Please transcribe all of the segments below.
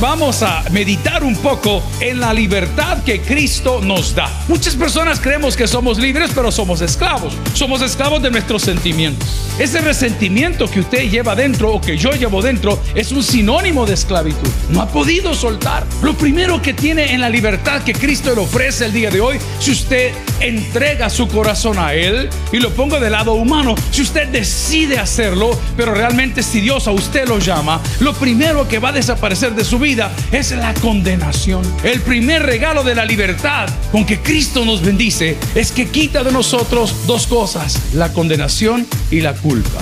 vamos a meditar un poco en la libertad que Cristo nos da. Muchas personas creemos que somos libres, pero somos esclavos. Somos esclavos de nuestros sentimientos. Ese resentimiento que usted lleva dentro o que yo llevo dentro es un sinónimo de esclavitud. No ha podido soltar. Lo primero que tiene en la libertad que Cristo le ofrece el día de hoy, si usted entrega su corazón a Él y lo pongo del lado humano, si usted decide hacerlo, pero realmente si Dios a usted lo llama, lo primero que va a desaparecer de su vida es la condenación. El primer regalo de la libertad con que Cristo nos bendice es que quita de nosotros dos cosas, la condenación y la culpa.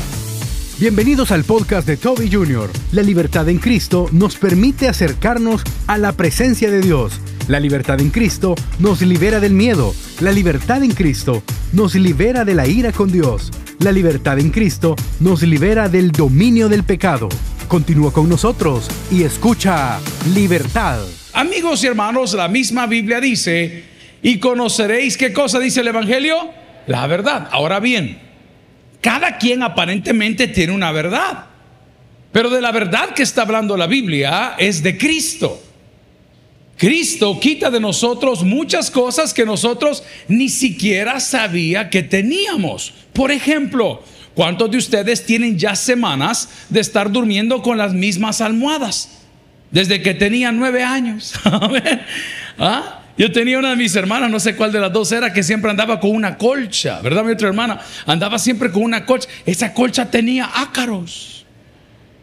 Bienvenidos al podcast de Toby Jr. La libertad en Cristo nos permite acercarnos a la presencia de Dios. La libertad en Cristo nos libera del miedo. La libertad en Cristo nos libera de la ira con Dios. La libertad en Cristo nos libera del dominio del pecado. Continúa con nosotros y escucha Libertad. Amigos y hermanos, la misma Biblia dice, y conoceréis qué cosa dice el Evangelio, la verdad. Ahora bien, cada quien aparentemente tiene una verdad, pero de la verdad que está hablando la Biblia es de Cristo. Cristo quita de nosotros muchas cosas que nosotros ni siquiera sabía que teníamos. Por ejemplo, ¿Cuántos de ustedes tienen ya semanas de estar durmiendo con las mismas almohadas? Desde que tenían nueve años. ¿Ah? Yo tenía una de mis hermanas, no sé cuál de las dos era, que siempre andaba con una colcha, ¿verdad? Mi otra hermana andaba siempre con una colcha. Esa colcha tenía ácaros.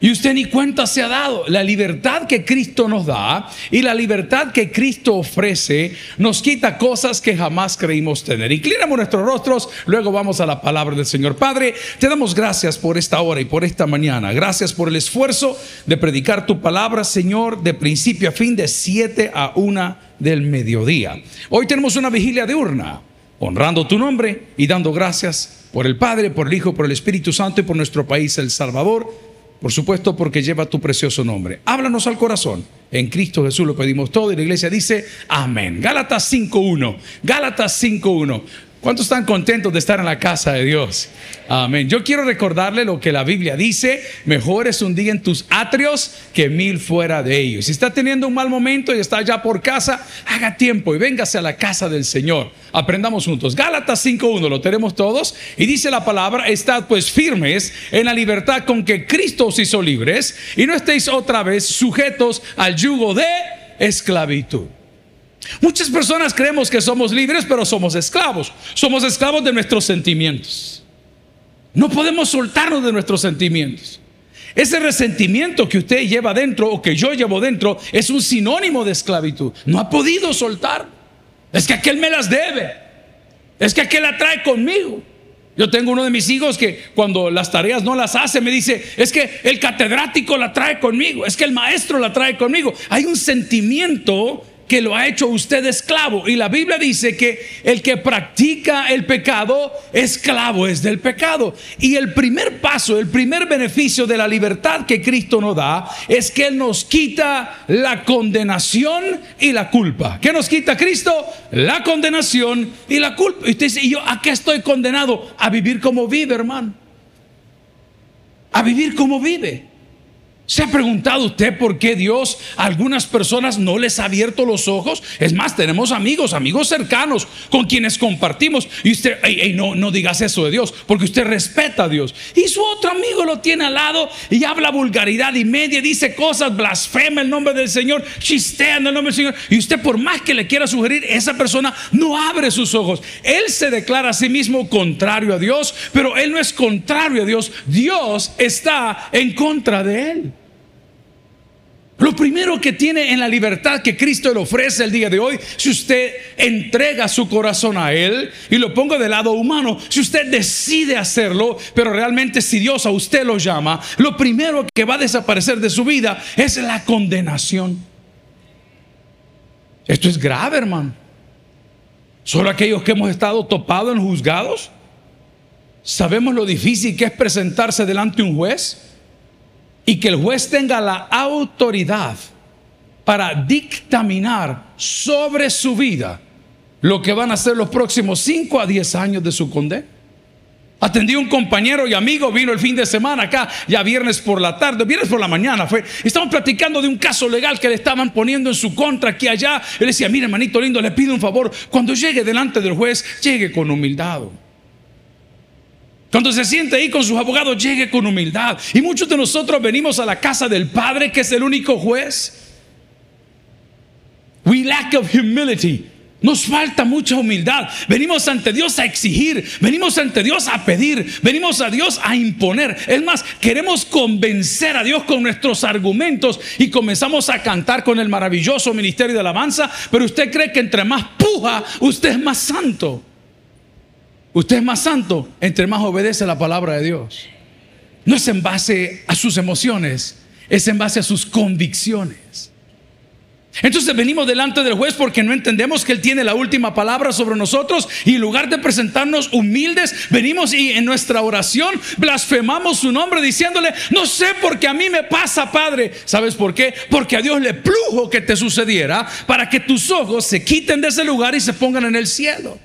Y usted ni cuenta se ha dado. La libertad que Cristo nos da y la libertad que Cristo ofrece nos quita cosas que jamás creímos tener. Inclinamos nuestros rostros, luego vamos a la palabra del Señor. Padre, te damos gracias por esta hora y por esta mañana. Gracias por el esfuerzo de predicar tu palabra, Señor, de principio a fin, de 7 a 1 del mediodía. Hoy tenemos una vigilia de urna, honrando tu nombre y dando gracias por el Padre, por el Hijo, por el Espíritu Santo y por nuestro país, El Salvador por supuesto, porque lleva tu precioso nombre. Háblanos al corazón. En Cristo Jesús lo pedimos todo y la iglesia dice amén. Gálatas 5.1. Gálatas 5.1. ¿Cuántos están contentos de estar en la casa de Dios? Amén. Yo quiero recordarle lo que la Biblia dice, mejor es un día en tus atrios que mil fuera de ellos. Si está teniendo un mal momento y está ya por casa, haga tiempo y véngase a la casa del Señor. Aprendamos juntos. Gálatas 5.1, lo tenemos todos. Y dice la palabra, estad pues firmes en la libertad con que Cristo os hizo libres y no estéis otra vez sujetos al yugo de esclavitud. Muchas personas creemos que somos libres, pero somos esclavos. Somos esclavos de nuestros sentimientos. No podemos soltarnos de nuestros sentimientos. Ese resentimiento que usted lleva dentro o que yo llevo dentro es un sinónimo de esclavitud. No ha podido soltar. Es que aquel me las debe. Es que aquel la trae conmigo. Yo tengo uno de mis hijos que cuando las tareas no las hace me dice, es que el catedrático la trae conmigo, es que el maestro la trae conmigo. Hay un sentimiento que lo ha hecho usted esclavo. Y la Biblia dice que el que practica el pecado, esclavo es del pecado. Y el primer paso, el primer beneficio de la libertad que Cristo nos da es que Él nos quita la condenación y la culpa. ¿Qué nos quita Cristo? La condenación y la culpa. Y usted dice, ¿y yo a qué estoy condenado? A vivir como vive, hermano. A vivir como vive. ¿Se ha preguntado usted por qué Dios a algunas personas no les ha abierto los ojos? Es más, tenemos amigos, amigos cercanos con quienes compartimos. Y usted, no, no digas eso de Dios, porque usted respeta a Dios. Y su otro amigo lo tiene al lado y habla vulgaridad y media, dice cosas, blasfema el nombre del Señor, chistea en el nombre del Señor. Y usted, por más que le quiera sugerir, esa persona no abre sus ojos. Él se declara a sí mismo contrario a Dios, pero él no es contrario a Dios. Dios está en contra de él. Lo primero que tiene en la libertad que Cristo le ofrece el día de hoy, si usted entrega su corazón a Él, y lo pongo del lado humano, si usted decide hacerlo, pero realmente si Dios a usted lo llama, lo primero que va a desaparecer de su vida es la condenación. Esto es grave, hermano. Solo aquellos que hemos estado topados en juzgados, sabemos lo difícil que es presentarse delante de un juez y que el juez tenga la autoridad para dictaminar sobre su vida lo que van a ser los próximos 5 a 10 años de su condena. Atendí a un compañero y amigo, vino el fin de semana acá, ya viernes por la tarde, viernes por la mañana fue. Estamos platicando de un caso legal que le estaban poniendo en su contra aquí allá. Él decía, mire hermanito lindo, le pido un favor, cuando llegue delante del juez, llegue con humildad. Cuando se siente ahí con sus abogados, llegue con humildad. Y muchos de nosotros venimos a la casa del Padre, que es el único juez. We lack of humility. Nos falta mucha humildad. Venimos ante Dios a exigir, venimos ante Dios a pedir, venimos a Dios a imponer. Es más, queremos convencer a Dios con nuestros argumentos y comenzamos a cantar con el maravilloso ministerio de alabanza, pero usted cree que entre más puja, usted es más santo. Usted es más santo entre más obedece la palabra de Dios. No es en base a sus emociones, es en base a sus convicciones. Entonces venimos delante del juez porque no entendemos que Él tiene la última palabra sobre nosotros y en lugar de presentarnos humildes, venimos y en nuestra oración blasfemamos su nombre diciéndole, no sé por qué a mí me pasa, Padre. ¿Sabes por qué? Porque a Dios le plujo que te sucediera para que tus ojos se quiten de ese lugar y se pongan en el cielo.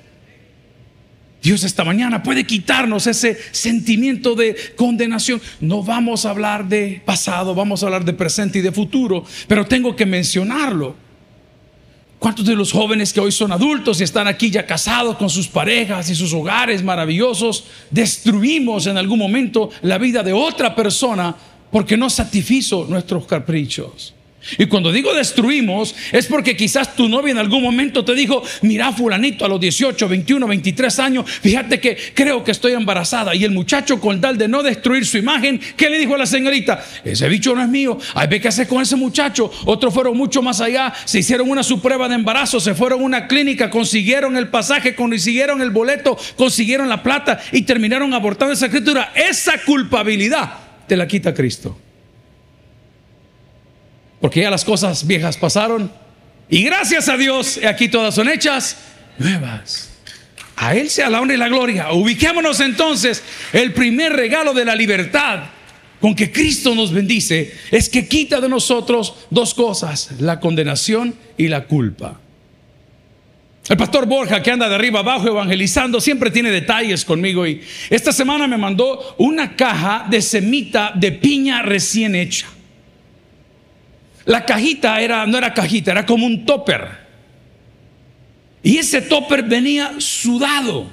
Dios esta mañana puede quitarnos ese sentimiento de condenación. No vamos a hablar de pasado, vamos a hablar de presente y de futuro, pero tengo que mencionarlo. ¿Cuántos de los jóvenes que hoy son adultos y están aquí ya casados con sus parejas y sus hogares maravillosos, destruimos en algún momento la vida de otra persona porque no satisfizo nuestros caprichos? Y cuando digo destruimos, es porque quizás tu novia en algún momento te dijo, mira fulanito a los 18, 21, 23 años, fíjate que creo que estoy embarazada. Y el muchacho con tal de no destruir su imagen, ¿qué le dijo a la señorita? Ese bicho no es mío, hay ve qué hacer con ese muchacho. Otros fueron mucho más allá, se hicieron una prueba de embarazo, se fueron a una clínica, consiguieron el pasaje, consiguieron el boleto, consiguieron la plata y terminaron abortando esa escritura. Esa culpabilidad te la quita Cristo. Porque ya las cosas viejas pasaron. Y gracias a Dios, aquí todas son hechas nuevas. A Él sea la honra y la gloria. Ubiquémonos entonces. El primer regalo de la libertad con que Cristo nos bendice es que quita de nosotros dos cosas, la condenación y la culpa. El pastor Borja, que anda de arriba abajo evangelizando, siempre tiene detalles conmigo y esta semana me mandó una caja de semita de piña recién hecha. La cajita era, no era cajita, era como un topper. Y ese topper venía sudado,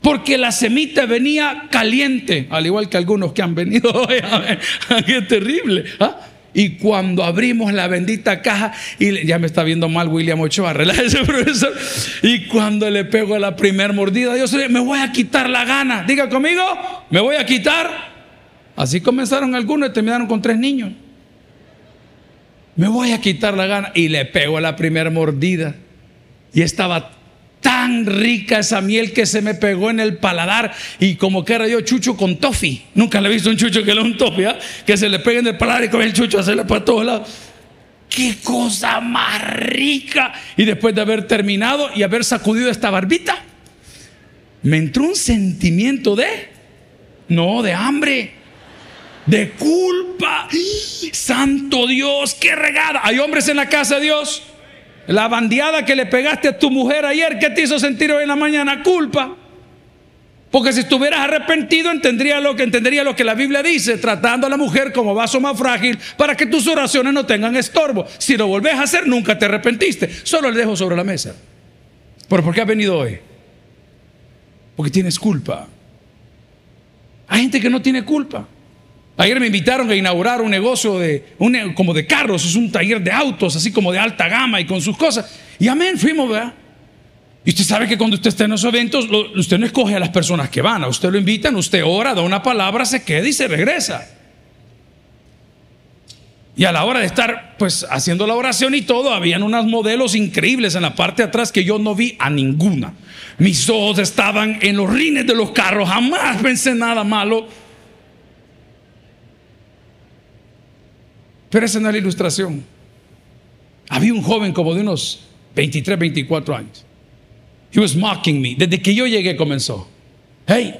porque la semita venía caliente, al igual que algunos que han venido hoy. Qué terrible. ¿ah? Y cuando abrimos la bendita caja, y ya me está viendo mal William Ochoa, ese profesor. Y cuando le pego la primer mordida, Dios me voy a quitar la gana. Diga conmigo, me voy a quitar. Así comenzaron algunos y terminaron con tres niños me voy a quitar la gana. Y le pego a la primera mordida. Y estaba tan rica esa miel que se me pegó en el paladar. Y como que era yo chucho con tofi. Nunca le he visto un chucho que le un tofi, ¿ah? que se le pegue en el paladar y con el chucho hacerle para todos lados. ¡Qué cosa más rica! Y después de haber terminado y haber sacudido esta barbita, me entró un sentimiento de, no, de hambre de culpa. Santo Dios, qué regada. Hay hombres en la casa de Dios. La bandeada que le pegaste a tu mujer ayer, ¿qué te hizo sentir hoy en la mañana? Culpa. Porque si estuvieras arrepentido, entendería lo que entendería lo que la Biblia dice, tratando a la mujer como vaso más frágil para que tus oraciones no tengan estorbo. Si lo volvés a hacer, nunca te arrepentiste. Solo le dejo sobre la mesa. ¿Pero por qué has venido hoy? Porque tienes culpa. Hay gente que no tiene culpa. Ayer me invitaron a inaugurar un negocio de, como de carros, es un taller de autos, así como de alta gama y con sus cosas. Y amén, fuimos, ¿verdad? Y usted sabe que cuando usted está en esos eventos, usted no escoge a las personas que van, a usted lo invitan, usted ora, da una palabra, se queda y se regresa. Y a la hora de estar pues haciendo la oración y todo, habían unos modelos increíbles en la parte de atrás que yo no vi a ninguna. Mis ojos estaban en los rines de los carros, jamás pensé nada malo. Pero esa no es la ilustración. Había un joven como de unos 23, 24 años. He was mocking me. Desde que yo llegué comenzó. Hey,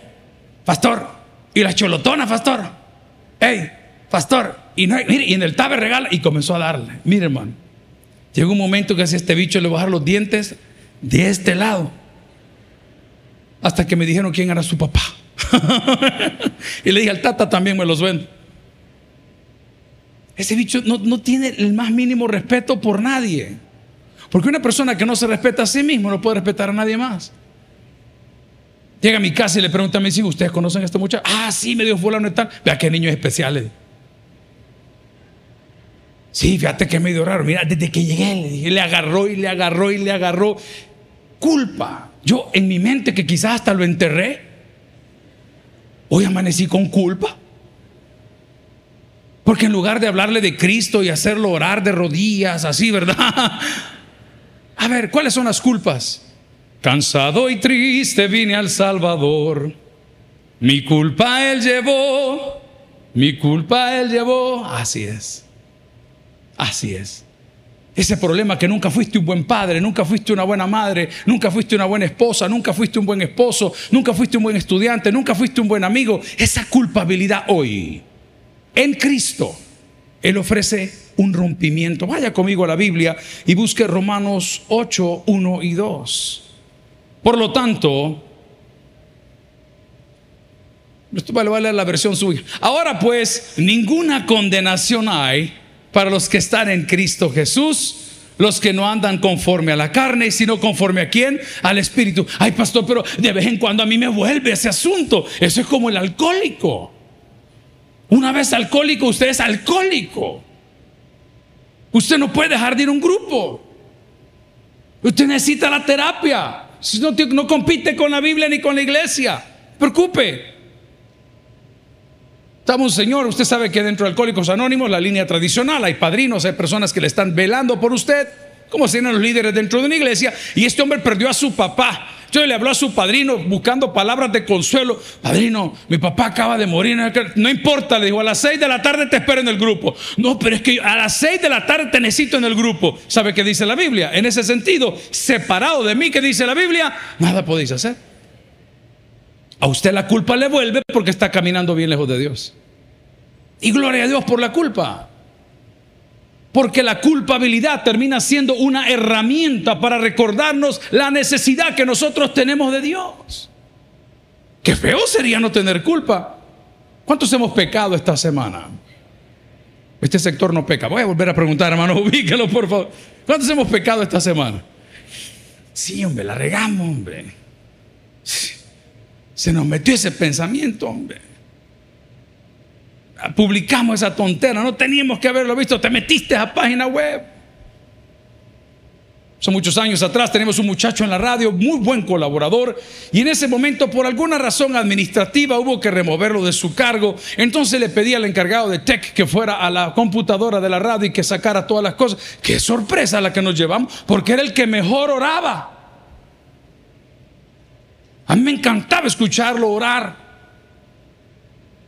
pastor. Y la cholotona, pastor. Hey, pastor. Y, no, mire, y en el tabe regala. Y comenzó a darle. Mire, hermano. Llegó un momento que a este bicho le bajar los dientes de este lado. Hasta que me dijeron quién era su papá. y le dije al tata también me los vendo. Ese bicho no, no tiene el más mínimo respeto por nadie. Porque una persona que no se respeta a sí mismo no puede respetar a nadie más. Llega a mi casa y le pregunta a mis ¿ustedes conocen a este muchacho? Ah, sí, me dio fulano y tal. Vea qué niños especiales. Sí, fíjate que es medio raro. Mira, desde que llegué le le agarró y le agarró y le agarró. Culpa. Yo en mi mente que quizás hasta lo enterré. Hoy amanecí con culpa. Porque en lugar de hablarle de Cristo y hacerlo orar de rodillas, así, ¿verdad? A ver, ¿cuáles son las culpas? Cansado y triste vine al Salvador. Mi culpa él llevó. Mi culpa él llevó. Así es. Así es. Ese problema que nunca fuiste un buen padre, nunca fuiste una buena madre, nunca fuiste una buena esposa, nunca fuiste un buen esposo, nunca fuiste un buen estudiante, nunca fuiste un buen amigo. Esa culpabilidad hoy, en Cristo, Él ofrece un rompimiento. Vaya conmigo a la Biblia y busque Romanos 8, 1 y 2. Por lo tanto, esto vale, leer la versión suya. Ahora pues, ninguna condenación hay para los que están en Cristo Jesús, los que no andan conforme a la carne, sino conforme a quién? Al Espíritu. Ay, pastor, pero de vez en cuando a mí me vuelve ese asunto. Eso es como el alcohólico. Una vez alcohólico, usted es alcohólico. Usted no puede dejar de ir a un grupo. Usted necesita la terapia. Si no, no compite con la Biblia ni con la iglesia. Preocupe. Estamos, Señor, usted sabe que dentro de Alcohólicos Anónimos, la línea tradicional, hay padrinos, hay personas que le están velando por usted, como serían los líderes dentro de una iglesia, y este hombre perdió a su papá. Entonces le habló a su padrino buscando palabras de consuelo. Padrino, mi papá acaba de morir. No importa, le dijo, a las seis de la tarde te espero en el grupo. No, pero es que a las seis de la tarde te necesito en el grupo. ¿Sabe qué dice la Biblia? En ese sentido, separado de mí, ¿qué dice la Biblia? Nada podéis hacer. A usted la culpa le vuelve porque está caminando bien lejos de Dios. Y gloria a Dios por la culpa. Porque la culpabilidad termina siendo una herramienta para recordarnos la necesidad que nosotros tenemos de Dios. Qué feo sería no tener culpa. ¿Cuántos hemos pecado esta semana? Este sector no peca. Voy a volver a preguntar, hermano, ubíquelo por favor. ¿Cuántos hemos pecado esta semana? Sí, hombre, la regamos, hombre. Se nos metió ese pensamiento, hombre. Publicamos esa tontera, no teníamos que haberlo visto, te metiste a página web. Son muchos años atrás tenemos un muchacho en la radio, muy buen colaborador, y en ese momento por alguna razón administrativa hubo que removerlo de su cargo. Entonces le pedí al encargado de tech que fuera a la computadora de la radio y que sacara todas las cosas. Qué sorpresa la que nos llevamos, porque era el que mejor oraba. A mí me encantaba escucharlo orar.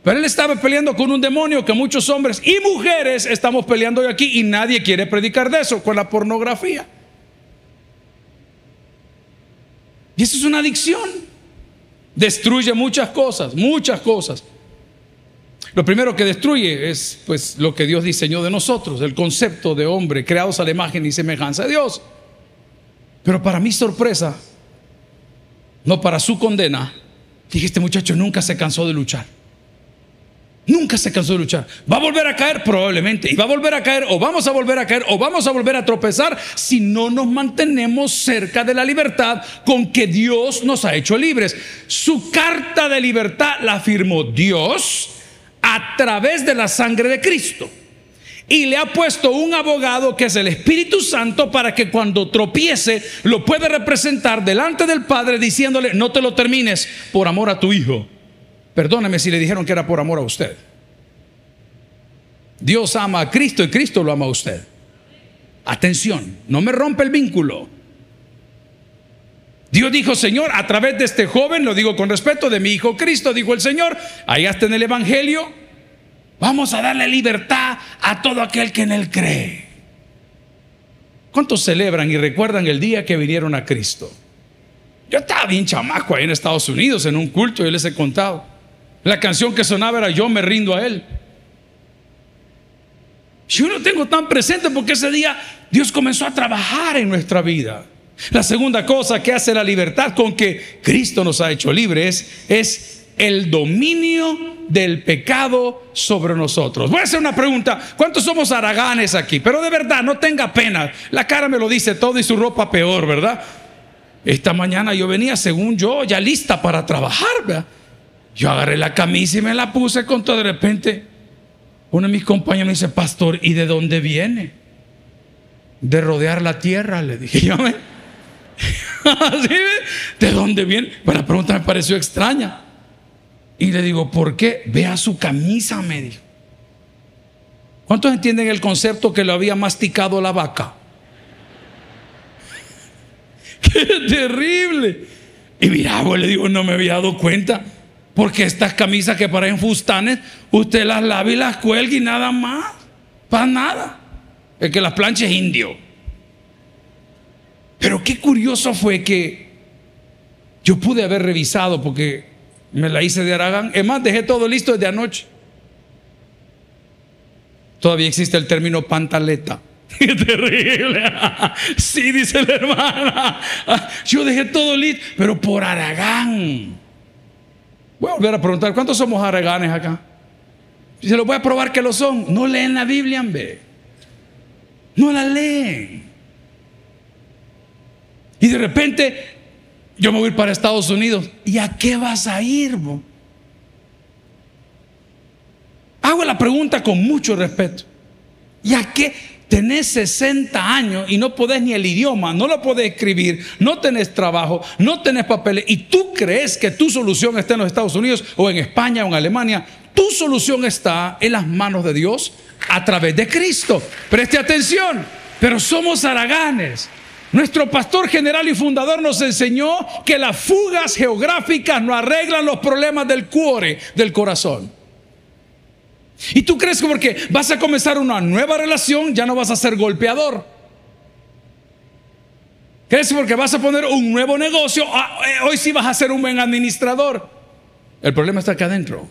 Pero él estaba peleando con un demonio que muchos hombres y mujeres estamos peleando hoy aquí y nadie quiere predicar de eso, con la pornografía. Y eso es una adicción. Destruye muchas cosas, muchas cosas. Lo primero que destruye es pues lo que Dios diseñó de nosotros, el concepto de hombre creados a la imagen y semejanza de Dios. Pero para mi sorpresa, no para su condena, dije, este muchacho nunca se cansó de luchar. Nunca se cansó de luchar. ¿Va a volver a caer? Probablemente. Y va a volver a caer, o vamos a volver a caer, o vamos a volver a tropezar si no nos mantenemos cerca de la libertad con que Dios nos ha hecho libres. Su carta de libertad la firmó Dios a través de la sangre de Cristo. Y le ha puesto un abogado que es el Espíritu Santo para que cuando tropiece lo puede representar delante del Padre diciéndole, no te lo termines por amor a tu Hijo. Perdóneme si le dijeron que era por amor a usted. Dios ama a Cristo y Cristo lo ama a usted. Atención, no me rompe el vínculo. Dios dijo, Señor, a través de este joven, lo digo con respeto, de mi hijo Cristo, dijo el Señor, ahí está en el Evangelio, vamos a darle libertad a todo aquel que en él cree. ¿Cuántos celebran y recuerdan el día que vinieron a Cristo? Yo estaba bien chamaco ahí en Estados Unidos en un culto y les he contado. La canción que sonaba era Yo me rindo a Él. Yo no tengo tan presente porque ese día Dios comenzó a trabajar en nuestra vida. La segunda cosa que hace la libertad con que Cristo nos ha hecho libres es el dominio del pecado sobre nosotros. Voy a hacer una pregunta. ¿Cuántos somos araganes aquí? Pero de verdad, no tenga pena. La cara me lo dice todo y su ropa peor, ¿verdad? Esta mañana yo venía, según yo, ya lista para trabajar. ¿verdad? Yo agarré la camisa y me la puse con todo. De repente, uno de mis compañeros me dice, pastor, ¿y de dónde viene? De rodear la tierra, le dije yo. ¿De dónde viene? Pues la pregunta me pareció extraña. Y le digo, ¿por qué? Vea su camisa, me dijo. ¿Cuántos entienden el concepto que lo había masticado la vaca? ¡Qué terrible! Y mira, pues le digo, no me había dado cuenta. Porque estas camisas que parecen fustanes, usted las lava y las cuelga y nada más. Para nada. El que las planche es indio. Pero qué curioso fue que yo pude haber revisado porque me la hice de Aragán. Es más, dejé todo listo desde anoche. Todavía existe el término pantaleta. Qué terrible. Sí, dice la hermana. Yo dejé todo listo, pero por Aragán. Voy a volver a preguntar, ¿cuántos somos araganes acá? Se lo voy a probar que lo son. No leen la Biblia, ve. No la leen. Y de repente yo me voy para Estados Unidos. ¿Y a qué vas a ir? Hago la pregunta con mucho respeto. ¿Y a qué? Tenés 60 años y no podés ni el idioma, no lo podés escribir, no tenés trabajo, no tenés papeles y tú crees que tu solución está en los Estados Unidos o en España o en Alemania. Tu solución está en las manos de Dios a través de Cristo. Preste atención, pero somos araganes. Nuestro pastor general y fundador nos enseñó que las fugas geográficas no arreglan los problemas del cuore, del corazón. Y tú crees que porque vas a comenzar una nueva relación ya no vas a ser golpeador. ¿Crees que porque vas a poner un nuevo negocio, ah, eh, hoy sí vas a ser un buen administrador? El problema está acá adentro.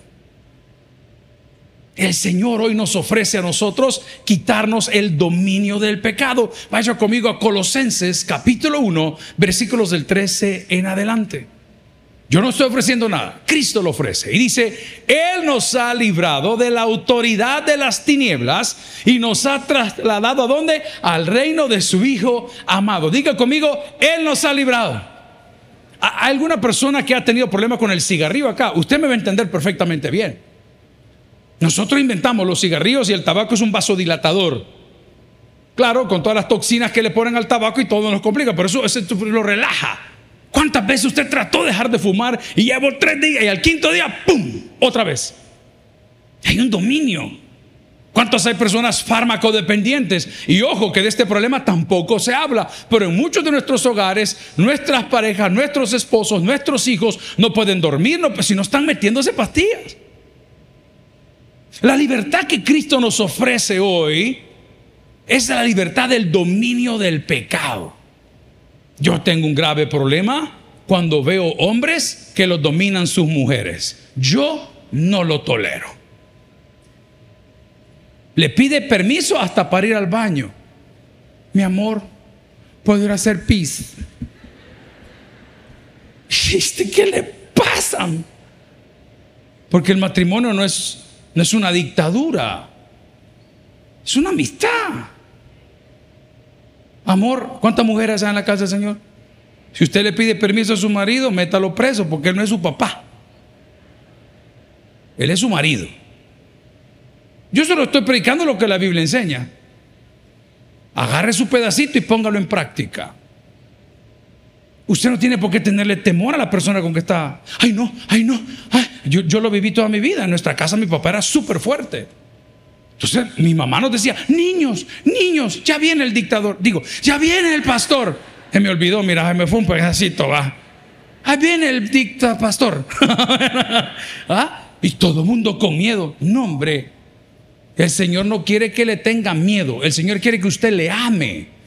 El Señor hoy nos ofrece a nosotros quitarnos el dominio del pecado. Vaya conmigo a Colosenses capítulo 1, versículos del 13 en adelante. Yo no estoy ofreciendo nada, Cristo lo ofrece. Y dice, Él nos ha librado de la autoridad de las tinieblas y nos ha trasladado a dónde? Al reino de su Hijo amado. Diga conmigo, Él nos ha librado. ¿Hay alguna persona que ha tenido problemas con el cigarrillo acá? Usted me va a entender perfectamente bien. Nosotros inventamos los cigarrillos y el tabaco es un vasodilatador. Claro, con todas las toxinas que le ponen al tabaco y todo nos complica, pero eso, eso lo relaja. ¿Cuántas veces usted trató de dejar de fumar y llevó tres días y al quinto día, ¡pum! Otra vez. Hay un dominio. ¿Cuántas hay personas fármacodependientes? Y ojo que de este problema tampoco se habla, pero en muchos de nuestros hogares, nuestras parejas, nuestros esposos, nuestros hijos no pueden dormir no, pues, si no están metiéndose pastillas. La libertad que Cristo nos ofrece hoy es la libertad del dominio del pecado. Yo tengo un grave problema cuando veo hombres que los dominan sus mujeres. Yo no lo tolero. Le pide permiso hasta para ir al baño. Mi amor, puedo ir a hacer pis. ¿Este qué le pasa? Porque el matrimonio no es, no es una dictadura, es una amistad. Amor, ¿cuántas mujeres hay en la casa del Señor? Si usted le pide permiso a su marido, métalo preso porque él no es su papá. Él es su marido. Yo solo estoy predicando lo que la Biblia enseña. Agarre su pedacito y póngalo en práctica. Usted no tiene por qué tenerle temor a la persona con que está. Ay, no, ay, no. yo, yo lo viví toda mi vida. En nuestra casa mi papá era súper fuerte. Entonces mi mamá nos decía, niños, niños, ya viene el dictador. Digo, ya viene el pastor. Se me olvidó, mira, me fue un pedacito, va. Ahí viene el dicta pastor. ¿Ah? Y todo el mundo con miedo. No, hombre. El Señor no quiere que le tenga miedo. El Señor quiere que usted le ame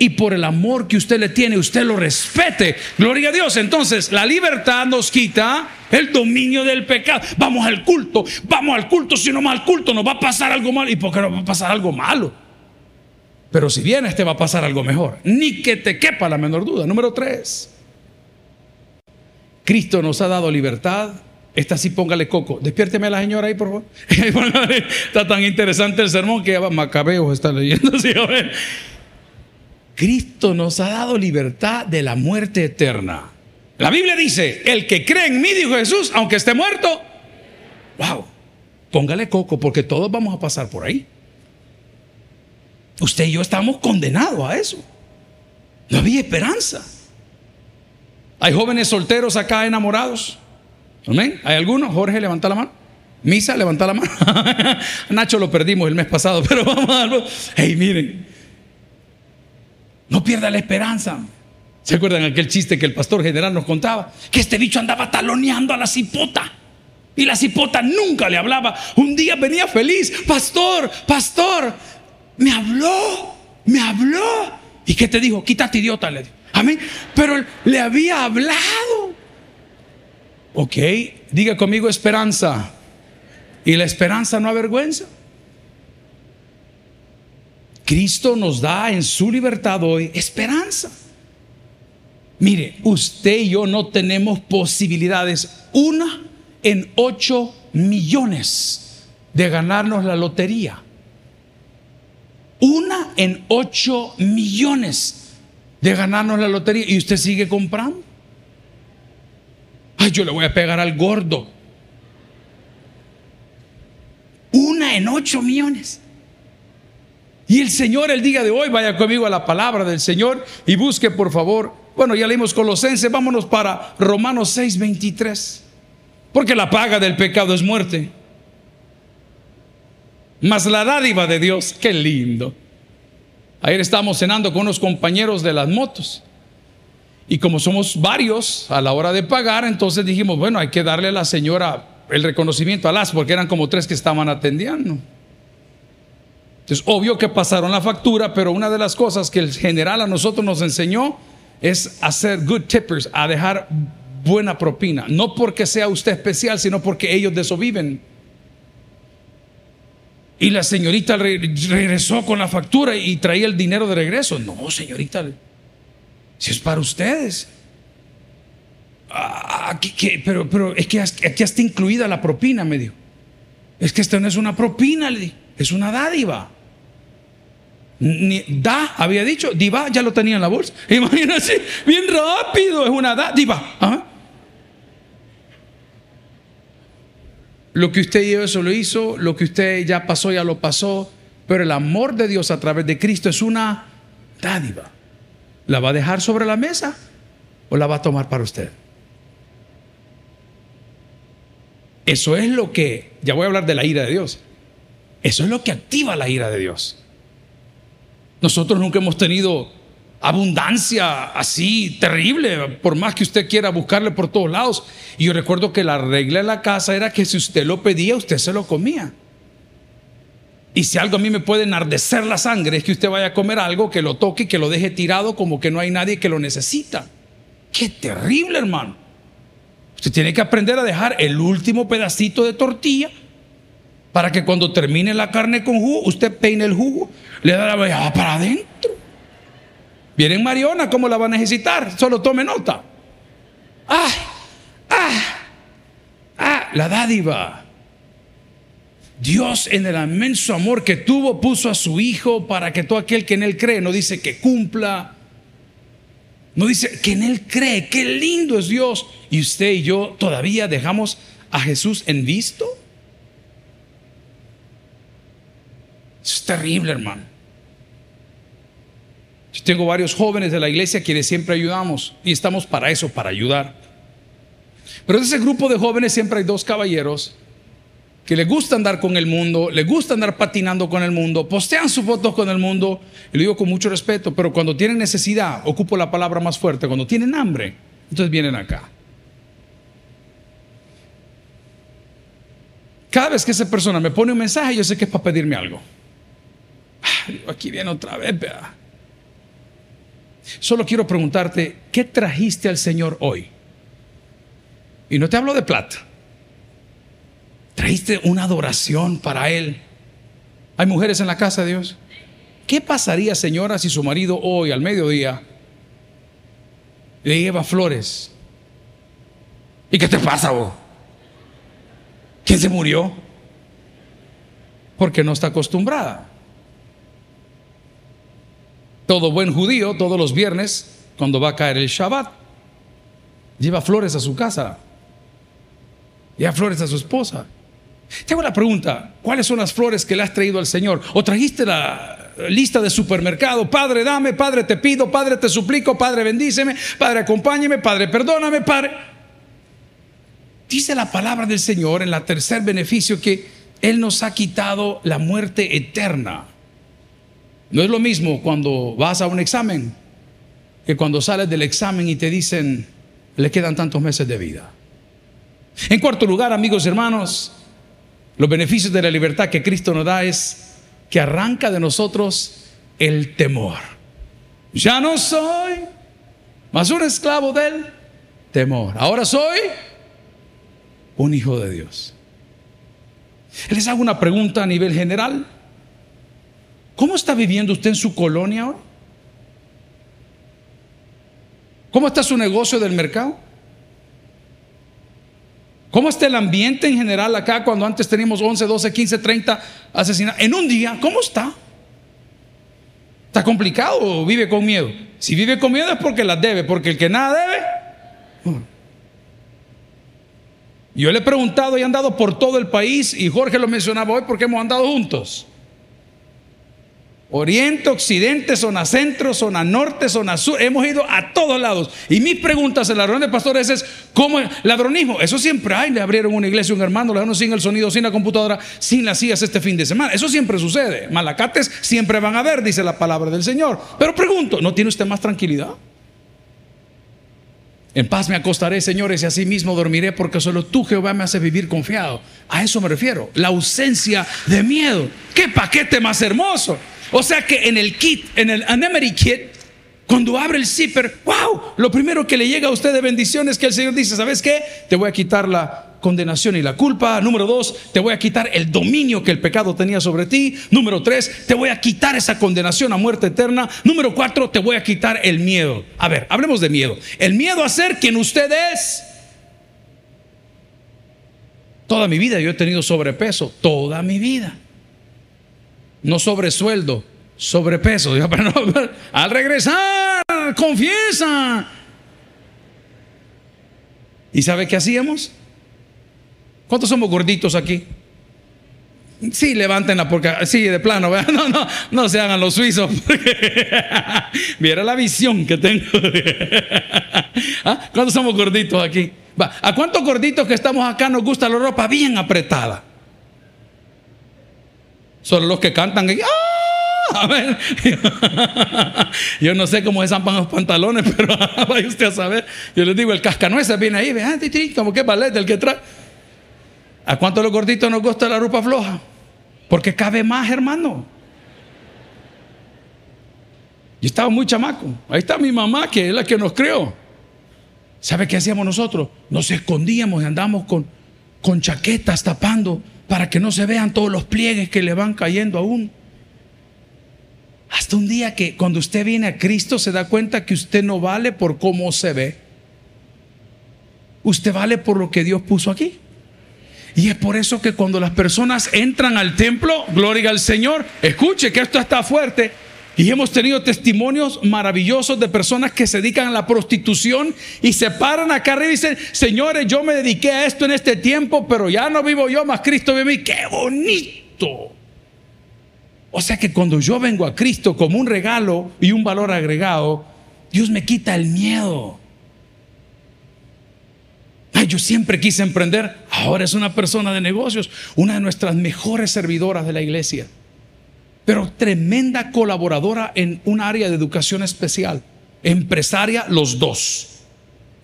y por el amor que usted le tiene, usted lo respete. Gloria a Dios. Entonces, la libertad nos quita el dominio del pecado. Vamos al culto, vamos al culto, si no va al culto nos va a pasar algo malo. ¿Y por qué nos va a pasar algo malo? Pero si vienes te va a pasar algo mejor. Ni que te quepa la menor duda. Número tres. Cristo nos ha dado libertad Esta sí, póngale coco. Despiérteme a la señora ahí, por favor. está tan interesante el sermón que ya va está leyendo. Cristo nos ha dado libertad de la muerte eterna. La Biblia dice, el que cree en mí, dijo Jesús, aunque esté muerto, wow, póngale coco porque todos vamos a pasar por ahí. Usted y yo estamos condenados a eso. No había esperanza. Hay jóvenes solteros acá enamorados. Amén. ¿Hay alguno? Jorge, levanta la mano. Misa, levanta la mano. Nacho lo perdimos el mes pasado, pero vamos a darlo. Hey, miren. No pierda la esperanza. ¿Se acuerdan aquel chiste que el pastor general nos contaba? Que este bicho andaba taloneando a la cipota. Y la cipota nunca le hablaba. Un día venía feliz. Pastor, pastor, me habló, me habló. ¿Y qué te dijo? Quítate, idiota, le dijo. Amén. Pero le había hablado. Ok, diga conmigo esperanza. Y la esperanza no avergüenza. Cristo nos da en su libertad hoy esperanza. Mire, usted y yo no tenemos posibilidades, una en ocho millones de ganarnos la lotería. Una en ocho millones de ganarnos la lotería y usted sigue comprando. Ay, yo le voy a pegar al gordo. Una en ocho millones. Y el Señor el día de hoy, vaya conmigo a la palabra del Señor y busque por favor. Bueno, ya leímos Colosenses, vámonos para Romanos 6, 23. Porque la paga del pecado es muerte. Mas la dádiva de Dios, qué lindo. Ayer estábamos cenando con unos compañeros de las motos. Y como somos varios a la hora de pagar, entonces dijimos, bueno, hay que darle a la señora el reconocimiento a las, porque eran como tres que estaban atendiendo. Entonces, obvio que pasaron la factura, pero una de las cosas que el general a nosotros nos enseñó es hacer good tippers, a dejar buena propina. No porque sea usted especial, sino porque ellos de eso viven. Y la señorita regresó con la factura y traía el dinero de regreso. No, señorita, si es para ustedes. Ah, pero, es que aquí está incluida la propina, me dijo. Es que esto no es una propina, le es una dádiva. Ni, da, había dicho, diva, ya lo tenía en la bolsa. Imagínense, bien rápido, es una dádiva. ¿Ah? Lo que usted hizo, eso lo hizo, lo que usted ya pasó, ya lo pasó, pero el amor de Dios a través de Cristo es una dádiva. ¿La va a dejar sobre la mesa o la va a tomar para usted? Eso es lo que, ya voy a hablar de la ira de Dios, eso es lo que activa la ira de Dios. Nosotros nunca hemos tenido abundancia así terrible, por más que usted quiera buscarle por todos lados. Y yo recuerdo que la regla en la casa era que si usted lo pedía, usted se lo comía. Y si algo a mí me puede enardecer la sangre es que usted vaya a comer algo, que lo toque que lo deje tirado como que no hay nadie que lo necesita. Qué terrible, hermano. Usted tiene que aprender a dejar el último pedacito de tortilla para que cuando termine la carne con jugo, usted peine el jugo, le da la para adentro. Viene Mariona, ¿cómo la va a necesitar? Solo tome nota. Ah, ah, ah, la dádiva. Dios en el inmenso amor que tuvo puso a su Hijo para que todo aquel que en Él cree, no dice que cumpla, no dice que en Él cree, qué lindo es Dios. Y usted y yo todavía dejamos a Jesús en visto. Es terrible, hermano. Yo tengo varios jóvenes de la iglesia quienes siempre ayudamos y estamos para eso, para ayudar. Pero de ese grupo de jóvenes siempre hay dos caballeros que les gusta andar con el mundo, les gusta andar patinando con el mundo, postean sus fotos con el mundo, y lo digo con mucho respeto, pero cuando tienen necesidad, ocupo la palabra más fuerte, cuando tienen hambre, entonces vienen acá. Cada vez que esa persona me pone un mensaje, yo sé que es para pedirme algo. Aquí viene otra vez. Solo quiero preguntarte, ¿qué trajiste al Señor hoy? Y no te hablo de plata. Trajiste una adoración para Él. ¿Hay mujeres en la casa de Dios? ¿Qué pasaría, señora, si su marido hoy al mediodía le lleva flores? ¿Y qué te pasa vos? ¿Quién se murió? Porque no está acostumbrada. Todo buen judío, todos los viernes, cuando va a caer el Shabbat, lleva flores a su casa, lleva flores a su esposa. Te hago la pregunta, ¿cuáles son las flores que le has traído al Señor? ¿O trajiste la lista de supermercado? Padre, dame, Padre, te pido, Padre, te suplico, Padre, bendíceme, Padre, acompáñeme, Padre, perdóname, Padre. Dice la palabra del Señor en la tercer beneficio que Él nos ha quitado la muerte eterna. No es lo mismo cuando vas a un examen que cuando sales del examen y te dicen, le quedan tantos meses de vida. En cuarto lugar, amigos y hermanos, los beneficios de la libertad que Cristo nos da es que arranca de nosotros el temor. Ya no soy más un esclavo del temor. Ahora soy un hijo de Dios. Les hago una pregunta a nivel general. ¿Cómo está viviendo usted en su colonia ahora? ¿Cómo está su negocio del mercado? ¿Cómo está el ambiente en general acá cuando antes teníamos 11, 12, 15, 30 asesinatos? En un día, ¿cómo está? ¿Está complicado o vive con miedo? Si vive con miedo es porque las debe, porque el que nada debe. Yo le he preguntado y he andado por todo el país y Jorge lo mencionaba hoy porque hemos andado juntos. Oriente, Occidente, zona centro, zona norte, zona sur. Hemos ido a todos lados. Y mis preguntas en la reunión de pastores es, ¿cómo ladronismo? Eso siempre hay. Le abrieron una iglesia un hermano, le dieron sin el sonido, sin la computadora, sin las sillas este fin de semana. Eso siempre sucede. Malacates siempre van a ver, dice la palabra del Señor. Pero pregunto, ¿no tiene usted más tranquilidad? En paz me acostaré, señores, y así mismo dormiré, porque solo tú, Jehová, me haces vivir confiado. A eso me refiero, la ausencia de miedo. ¡Qué paquete más hermoso! O sea que en el kit, en el Anemery Kit, cuando abre el zipper, wow, lo primero que le llega a usted de bendición es que el Señor dice, ¿sabes qué? Te voy a quitar la condenación y la culpa. Número dos, te voy a quitar el dominio que el pecado tenía sobre ti. Número tres, te voy a quitar esa condenación a muerte eterna. Número cuatro, te voy a quitar el miedo. A ver, hablemos de miedo. El miedo a ser quien usted es. Toda mi vida yo he tenido sobrepeso, toda mi vida no sobresueldo, sobrepeso. al regresar, confiesa. ¿Y sabe qué hacíamos? ¿Cuántos somos gorditos aquí? Sí, la porque sí, de plano, no, no, no se hagan los suizos. Viera la visión que tengo. ¿Ah? ¿Cuántos somos gorditos aquí? ¿A cuántos gorditos que estamos acá nos gusta la ropa bien apretada? Son los que cantan. ¡Ah! Yo no sé cómo se zampan los pantalones, pero vaya usted a saber. Yo les digo, el cascanueces viene ahí, ve, ah, como que ballet el que trae. ¿A cuánto los gorditos nos gusta la ropa floja? Porque cabe más, hermano. Yo estaba muy chamaco. Ahí está mi mamá, que es la que nos creó. ¿Sabe qué hacíamos nosotros? Nos escondíamos y andábamos con, con chaquetas tapando para que no se vean todos los pliegues que le van cayendo a uno. Hasta un día que cuando usted viene a Cristo se da cuenta que usted no vale por cómo se ve. Usted vale por lo que Dios puso aquí. Y es por eso que cuando las personas entran al templo, gloria al Señor, escuche que esto está fuerte, y hemos tenido testimonios maravillosos de personas que se dedican a la prostitución y se paran acá arriba y dicen, señores, yo me dediqué a esto en este tiempo, pero ya no vivo yo, más Cristo vive en. ¡Qué bonito! O sea que cuando yo vengo a Cristo como un regalo y un valor agregado, Dios me quita el miedo. Ay, yo siempre quise emprender, ahora es una persona de negocios, una de nuestras mejores servidoras de la iglesia pero tremenda colaboradora en un área de educación especial, empresaria los dos.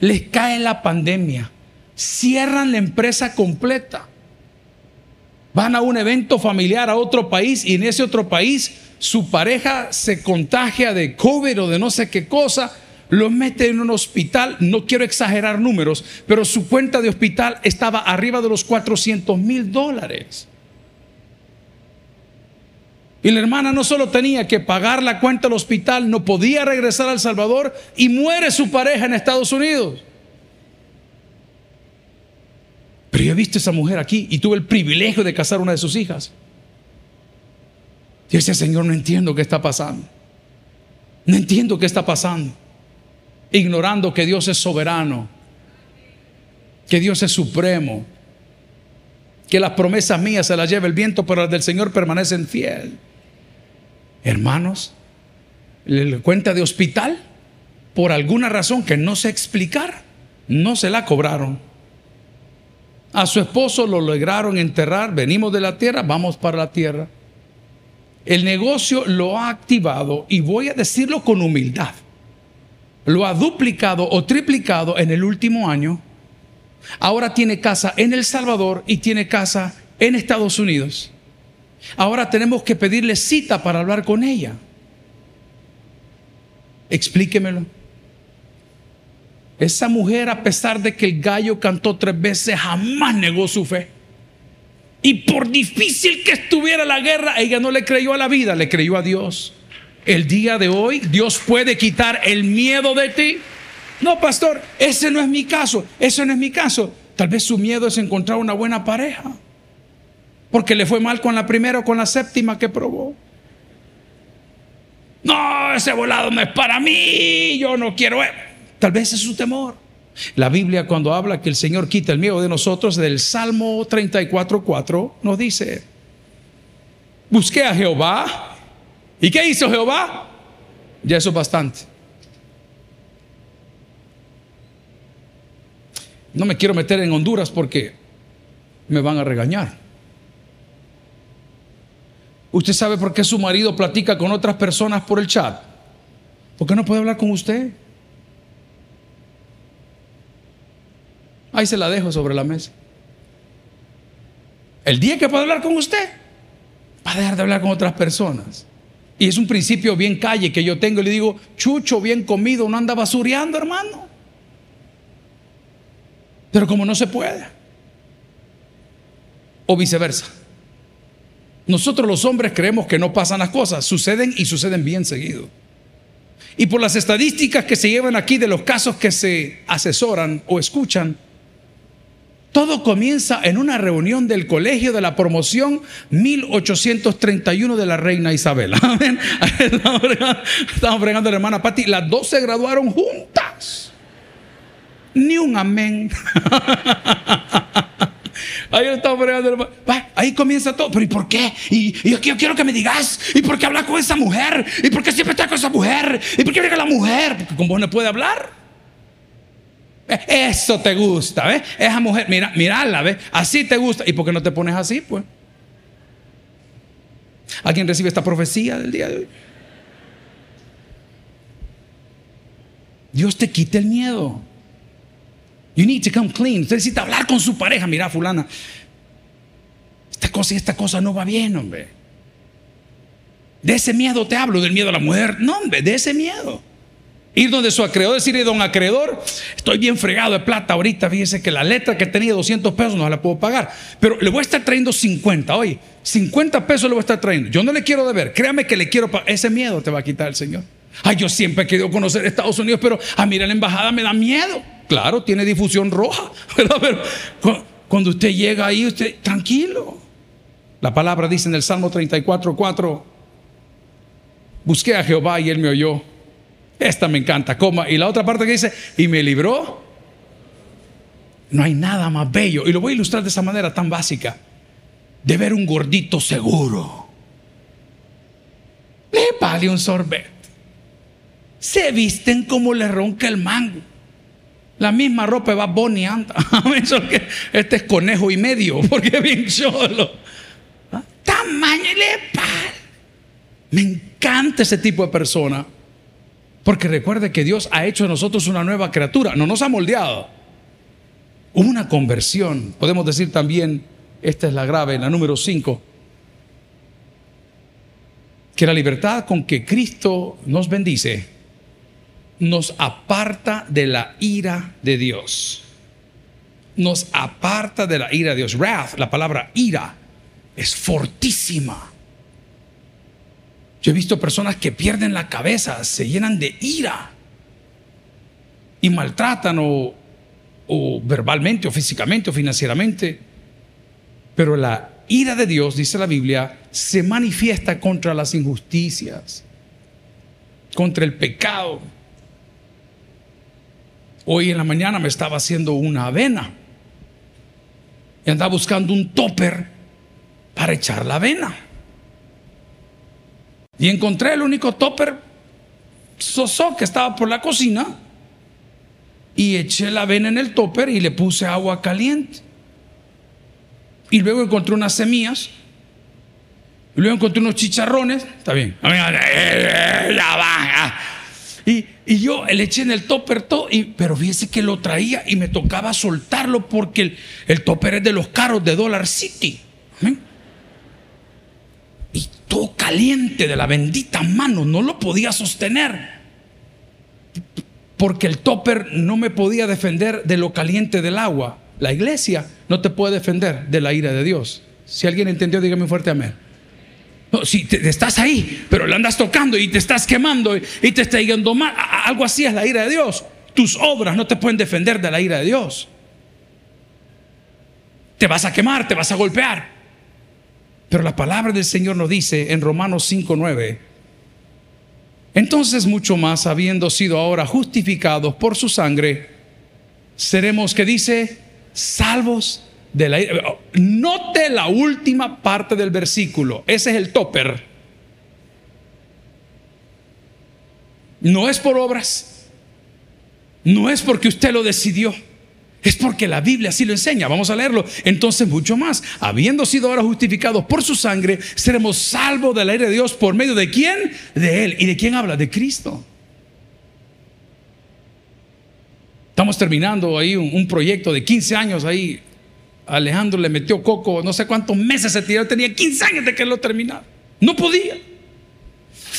Les cae la pandemia, cierran la empresa completa, van a un evento familiar a otro país y en ese otro país su pareja se contagia de COVID o de no sé qué cosa, lo mete en un hospital, no quiero exagerar números, pero su cuenta de hospital estaba arriba de los 400 mil dólares. Y la hermana no solo tenía que pagar la cuenta del hospital, no podía regresar al Salvador y muere su pareja en Estados Unidos. Pero yo he visto a esa mujer aquí y tuve el privilegio de casar a una de sus hijas. Y ese Señor, no entiendo qué está pasando. No entiendo qué está pasando. Ignorando que Dios es soberano, que Dios es supremo, que las promesas mías se las lleva el viento, pero las del Señor permanecen fiel. Hermanos, le cuenta de hospital por alguna razón que no sé explicar, no se la cobraron. A su esposo lo lograron enterrar, venimos de la tierra, vamos para la tierra. El negocio lo ha activado y voy a decirlo con humildad. Lo ha duplicado o triplicado en el último año. Ahora tiene casa en El Salvador y tiene casa en Estados Unidos. Ahora tenemos que pedirle cita para hablar con ella. Explíquemelo. Esa mujer, a pesar de que el gallo cantó tres veces, jamás negó su fe. Y por difícil que estuviera la guerra, ella no le creyó a la vida, le creyó a Dios. El día de hoy, Dios puede quitar el miedo de ti. No, pastor, ese no es mi caso, eso no es mi caso. Tal vez su miedo es encontrar una buena pareja. Porque le fue mal con la primera o con la séptima que probó. No, ese volado no es para mí, yo no quiero. Tal vez es su temor. La Biblia cuando habla que el Señor quita el miedo de nosotros, del Salmo 34.4 nos dice, busqué a Jehová. ¿Y qué hizo Jehová? Ya eso es bastante. No me quiero meter en Honduras porque me van a regañar. ¿Usted sabe por qué su marido platica con otras personas por el chat? ¿Por qué no puede hablar con usted? Ahí se la dejo sobre la mesa. El día que pueda hablar con usted, va a dejar de hablar con otras personas. Y es un principio bien calle que yo tengo. Y le digo, chucho, bien comido, no anda basureando, hermano. Pero como no se puede. O viceversa. Nosotros los hombres creemos que no pasan las cosas. Suceden y suceden bien seguido. Y por las estadísticas que se llevan aquí de los casos que se asesoran o escuchan, todo comienza en una reunión del colegio de la promoción 1831 de la reina Isabel. Amén. Estamos fregando a la hermana Patti. Las dos se graduaron juntas. Ni un amén. Ahí estamos fregando. Ahí comienza todo. Pero ¿y por qué? Y, yo, quiero que me digas. ¿Y por qué habla con esa mujer? ¿Y por qué siempre está con esa mujer? ¿Y por qué llega la mujer? Porque con vos no puede hablar. Eso te gusta, ¿ves? Esa mujer, mira, mirala, ¿ves? Así te gusta. ¿Y por qué no te pones así, pues? ¿Alguien recibe esta profecía del día de hoy? Dios te quite el miedo. You need to come clean. Usted necesita hablar con su pareja. Mira, fulana. Esta cosa y esta cosa no va bien, hombre. De ese miedo te hablo, del miedo a la mujer. No, hombre, de ese miedo. Ir donde su acreedor, decirle, don acreedor, estoy bien fregado de plata ahorita, fíjese que la letra que tenía 200 pesos no la puedo pagar, pero le voy a estar trayendo 50, oye, 50 pesos le voy a estar trayendo. Yo no le quiero deber, créame que le quiero pagar. Ese miedo te va a quitar el Señor. Ay, yo siempre he querido conocer Estados Unidos, pero a mí la embajada me da miedo. Claro, tiene difusión roja, Pero cuando usted llega ahí, usted, tranquilo. La palabra dice en el Salmo 34, 4, busqué a Jehová y él me oyó esta me encanta, coma. Y la otra parte que dice, y me libró. No hay nada más bello. Y lo voy a ilustrar de esa manera tan básica. De ver un gordito seguro. Le vale un sorbet. Se visten como le ronca el mango. La misma ropa va Bonnie anda. Este es conejo y medio, porque bien cholo. ¿Ah? Tamaño le Me encanta ese tipo de persona. Porque recuerde que Dios ha hecho de nosotros una nueva criatura, no nos ha moldeado. Una conversión. Podemos decir también, esta es la grave, la número 5, que la libertad con que Cristo nos bendice nos aparta de la ira de Dios. Nos aparta de la ira de Dios. Wrath, la palabra ira, es fortísima. Yo he visto personas que pierden la cabeza, se llenan de ira y maltratan o o verbalmente, o físicamente, o financieramente. Pero la ira de Dios, dice la Biblia, se manifiesta contra las injusticias, contra el pecado. Hoy en la mañana me estaba haciendo una avena y andaba buscando un topper para echar la avena. Y encontré el único topper sosó que estaba por la cocina y eché la avena en el topper y le puse agua caliente. Y luego encontré unas semillas. Y luego encontré unos chicharrones. Está bien. Y, yo le eché en el topper todo. Y, pero fíjese que lo traía y me tocaba soltarlo porque el, el topper es de los caros de Dollar City. Y todo caliente de la bendita mano. No lo podía sostener. Porque el topper no me podía defender de lo caliente del agua. La iglesia no te puede defender de la ira de Dios. Si alguien entendió, dígame fuerte amén. No, si te, estás ahí, pero le andas tocando y te estás quemando y, te está yendo mal, algo así es la ira de Dios. Tus obras no te pueden defender de la ira de Dios. Te vas a quemar, te vas a golpear. Pero la palabra del Señor nos dice en Romanos 5:9, entonces mucho más, habiendo sido ahora justificados por su sangre, seremos, que dice, salvos Note la última parte del versículo. Ese es el topper. No es por obras. No es porque usted lo decidió. Es porque la Biblia así lo enseña. Vamos a leerlo. Entonces, mucho más. Habiendo sido ahora justificados por su sangre, seremos salvos del aire de Dios por medio de quién? De Él. ¿Y de quién habla? De Cristo. Estamos terminando ahí un, proyecto de 15 años ahí. Alejandro le metió coco, no sé cuántos meses se tiró, tenía 15 años de que lo terminara. No podía.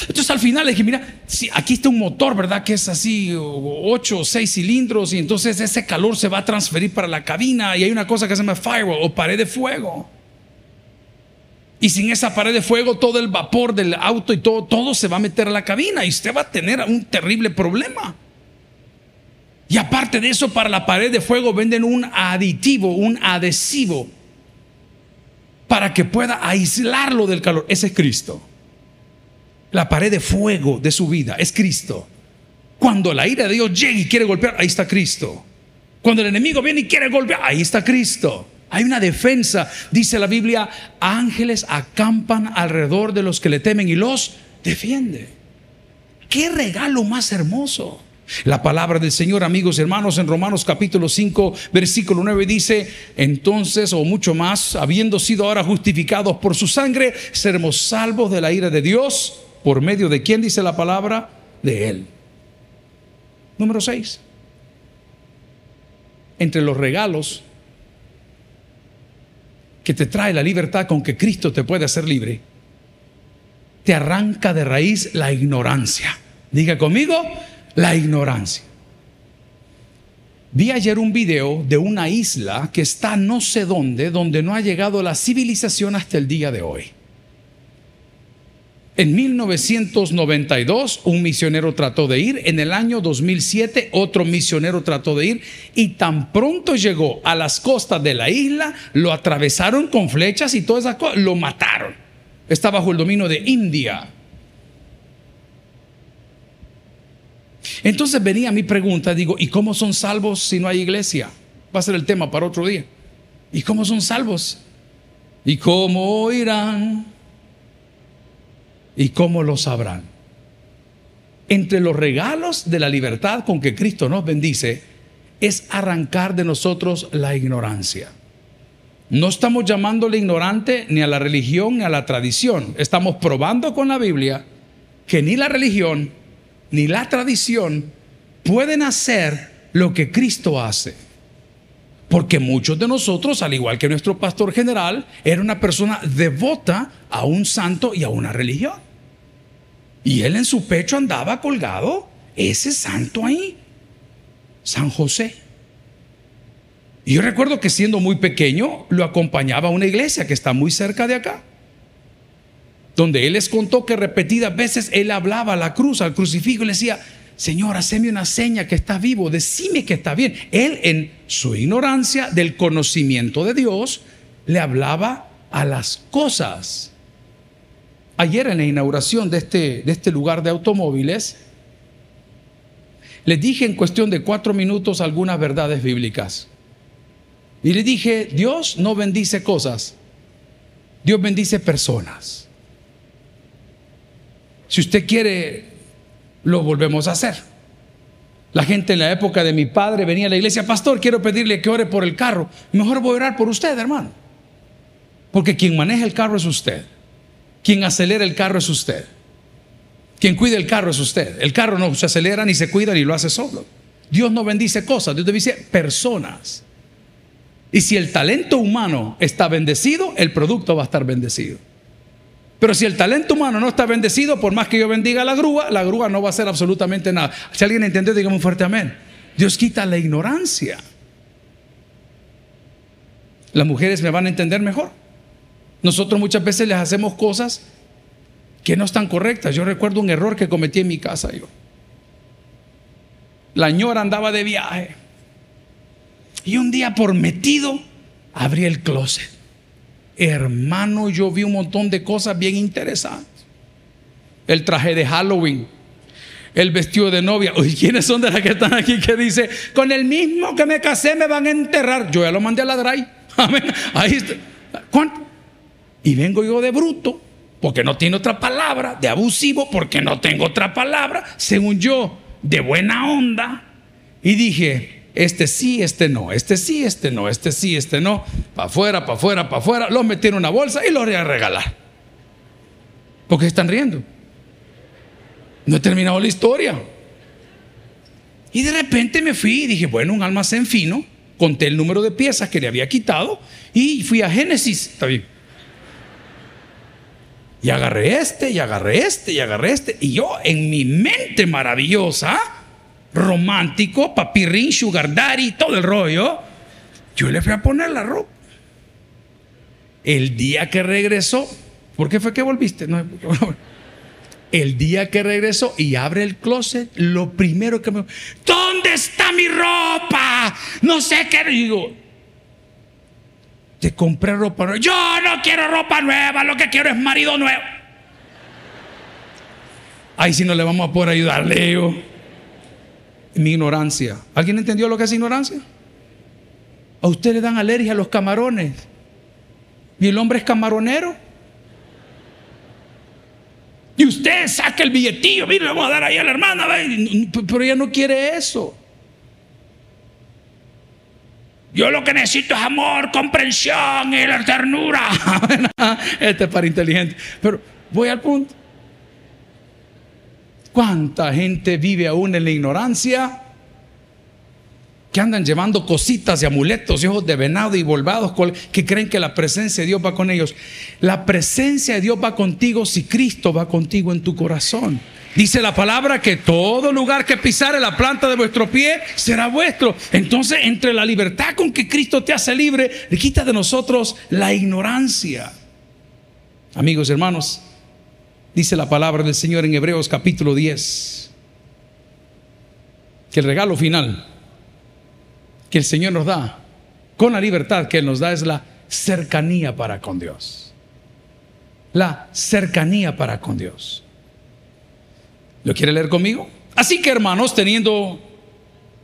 Entonces al final le dije, mira, si aquí está un motor, ¿verdad? Que es así, 8 o 6 cilindros, y entonces ese calor se va a transferir para la cabina, y hay una cosa que se llama firewall o pared de fuego. Y sin esa pared de fuego, todo el vapor del auto y todo, todo se va a meter a la cabina, y usted va a tener un terrible problema. Y aparte de eso, para la pared de fuego venden un aditivo, un adhesivo, para que pueda aislarlo del calor. Ese es Cristo. La pared de fuego de su vida es Cristo. Cuando la ira de Dios llega y quiere golpear, ahí está Cristo. Cuando el enemigo viene y quiere golpear, ahí está Cristo. Hay una defensa, dice la Biblia, ángeles acampan alrededor de los que le temen y los defiende. Qué regalo más hermoso. La palabra del Señor, amigos y hermanos, en Romanos capítulo 5, versículo 9 dice, entonces, o mucho más, habiendo sido ahora justificados por su sangre, seremos salvos de la ira de Dios, por medio de quién dice la palabra, de Él. Número 6. Entre los regalos que te trae la libertad con que Cristo te puede hacer libre, te arranca de raíz la ignorancia. Diga conmigo, la ignorancia. Vi ayer un video de una isla que está no sé dónde, donde no ha llegado la civilización hasta el día de hoy. En 1992 un misionero trató de ir, en el año 2007 otro misionero trató de ir y tan pronto llegó a las costas de la isla, lo atravesaron con flechas y todas esas cosas, lo mataron. Está bajo el dominio de India. Entonces venía mi pregunta, digo, ¿y cómo son salvos si no hay iglesia? Va a ser el tema para otro día. ¿Y cómo son salvos? ¿Y cómo oirán? ¿Y cómo lo sabrán? Entre los regalos de la libertad con que Cristo nos bendice es arrancar de nosotros la ignorancia. No estamos llamándole ignorante ni a la religión ni a la tradición. Estamos probando con la Biblia que ni la religión ni la tradición pueden hacer lo que Cristo hace. Porque muchos de nosotros, al igual que nuestro pastor general, era una persona devota a un santo y a una religión. Y él en su pecho andaba colgado ese santo ahí, San José. Y yo recuerdo que siendo muy pequeño lo acompañaba a una iglesia que está muy cerca de acá donde él les contó que repetidas veces él hablaba a la cruz, al crucifijo, y le decía, Señor, haceme una seña que estás vivo, decime que está bien. Él en su ignorancia del conocimiento de Dios le hablaba a las cosas. Ayer en la inauguración de este, de este lugar de automóviles, les dije en cuestión de cuatro minutos algunas verdades bíblicas. Y le dije, Dios no bendice cosas, Dios bendice personas. Si usted quiere, lo volvemos a hacer. La gente en la época de mi padre venía a la iglesia, pastor, quiero pedirle que ore por el carro. Mejor voy a orar por usted, hermano. Porque quien maneja el carro es usted. Quien acelera el carro es usted. Quien cuida el carro es usted. El carro no se acelera ni se cuida ni lo hace solo. Dios no bendice cosas, Dios bendice personas. Y si el talento humano está bendecido, el producto va a estar bendecido. Pero si el talento humano no está bendecido, por más que yo bendiga la grúa, la grúa no va a hacer absolutamente nada. Si alguien entendió, digamos un fuerte amén. Dios quita la ignorancia. Las mujeres me van a entender mejor. Nosotros muchas veces les hacemos cosas que no están correctas. Yo recuerdo un error que cometí en mi casa yo. La ñora andaba de viaje. Y un día por metido abrí el closet. Hermano, yo vi un montón de cosas bien interesantes. El traje de Halloween, el vestido de novia. Oye, ¿quiénes son de las que están aquí que dice, con el mismo que me casé me van a enterrar? Yo ya lo mandé a la DRAI. Ahí está. ¿Cuánto? Y vengo yo de bruto, porque no tiene otra palabra, de abusivo, porque no tengo otra palabra, según yo, de buena onda. Y dije, este sí, este no, este sí, este no, este sí, este no, para afuera, para afuera, para afuera, los metí en una bolsa y los voy a regalar. Porque están riendo. No he terminado la historia. Y de repente me fui y dije, bueno, un almacén fino, conté el número de piezas que le había quitado y fui a Génesis. Está bien. Y agarré este, y agarré este, y agarré este. Y yo en mi mente maravillosa, romántico, papirrín, sugar daddy, todo el rollo. Yo le fui a poner la ropa. El día que regresó, ¿por qué fue que volviste? No, el día que regresó y abre el closet, lo primero que me... ¿Dónde está mi ropa? No sé qué. digo, te compré ropa nueva. Yo no quiero ropa nueva, lo que quiero es marido nuevo. Ahí si no le vamos a poder ayudar, Leo mi ignorancia. ¿Alguien entendió lo que es ignorancia? A usted le dan alergia a los camarones. ¿Y el hombre es camaronero? Y usted saca el billetillo, mire, le vamos a dar ahí a la hermana, pero ella no quiere eso. Yo lo que necesito es amor, comprensión y la ternura. este es para inteligente. Pero voy al punto. ¿Cuánta gente vive aún en la ignorancia? Que andan llevando cositas y amuletos y ojos de venado y volvados que creen que la presencia de Dios va con ellos. La presencia de Dios va contigo si Cristo va contigo en tu corazón. Dice la palabra que todo lugar que pisare la planta de vuestro pie será vuestro. Entonces, entre la libertad con que Cristo te hace libre, le quita de nosotros la ignorancia. Amigos hermanos, Dice la palabra del Señor en Hebreos capítulo 10, que el regalo final que el Señor nos da, con la libertad que Él nos da, es la cercanía para con Dios. La cercanía para con Dios. ¿Lo quiere leer conmigo? Así que hermanos, teniendo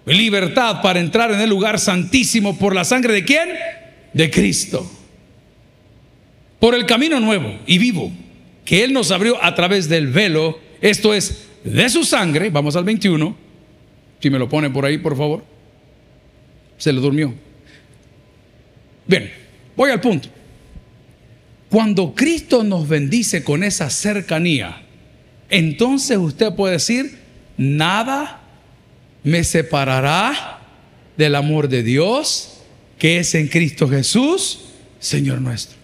libertad para entrar en el lugar santísimo por la sangre de quién? De Cristo. Por el camino nuevo y vivo que Él nos abrió a través del velo, esto es, de su sangre, vamos al 21, si me lo pone por ahí, por favor, se le durmió. Bien, voy al punto. Cuando Cristo nos bendice con esa cercanía, entonces usted puede decir, nada me separará del amor de Dios que es en Cristo Jesús, Señor nuestro.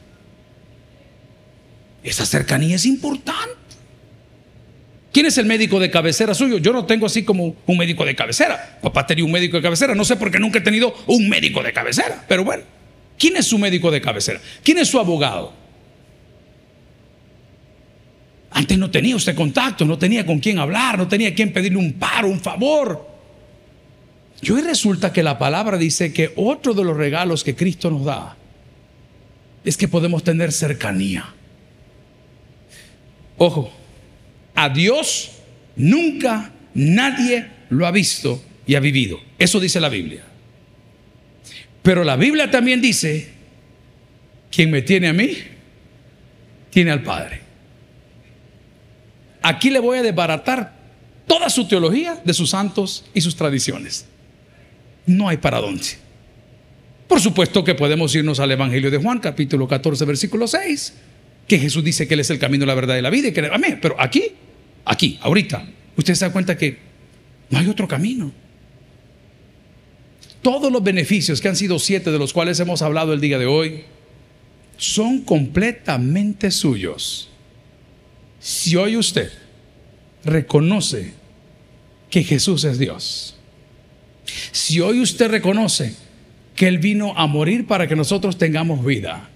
Esa cercanía es importante. ¿Quién es el médico de cabecera suyo? Yo no tengo así como un médico de cabecera. Papá tenía un médico de cabecera. No sé por qué nunca he tenido un médico de cabecera. Pero bueno, ¿quién es su médico de cabecera? ¿Quién es su abogado? Antes no tenía usted contacto, no tenía con quién hablar, no tenía quien pedirle un paro, un favor. Y hoy resulta que la palabra dice que otro de los regalos que Cristo nos da es que podemos tener cercanía. Ojo, a Dios nunca nadie lo ha visto y ha vivido. Eso dice la Biblia. Pero la Biblia también dice, quien me tiene a mí, tiene al Padre. Aquí le voy a desbaratar toda su teología de sus santos y sus tradiciones. No hay para dónde. Por supuesto que podemos irnos al Evangelio de Juan, capítulo 14, versículo 6, que Jesús dice que Él es el camino, la verdad y la vida, y que amén. Pero aquí, aquí, ahorita, usted se da cuenta que no hay otro camino. Todos los beneficios, que han sido siete de los cuales hemos hablado el día de hoy, son completamente suyos. Si hoy usted reconoce que Jesús es Dios, si hoy usted reconoce que Él vino a morir para que nosotros tengamos vida,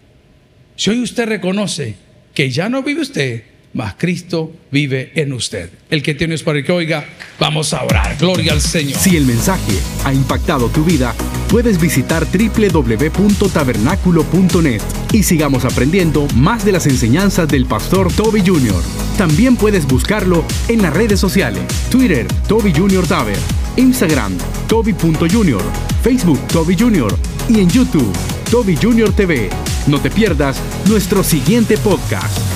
si hoy usted reconoce que ya no vive usted, mas Cristo vive en usted. El que tiene es para el que oiga, vamos a orar. Gloria al Señor. Si el mensaje ha impactado tu vida, puedes visitar www.tabernaculo.net y sigamos aprendiendo más de las enseñanzas del pastor Toby Jr. También puedes buscarlo en las redes sociales, Twitter, Toby Jr. Taber, Instagram, Toby.Jr., Facebook, Toby Jr. y en YouTube, Toby Jr. TV. No te pierdas nuestro siguiente podcast.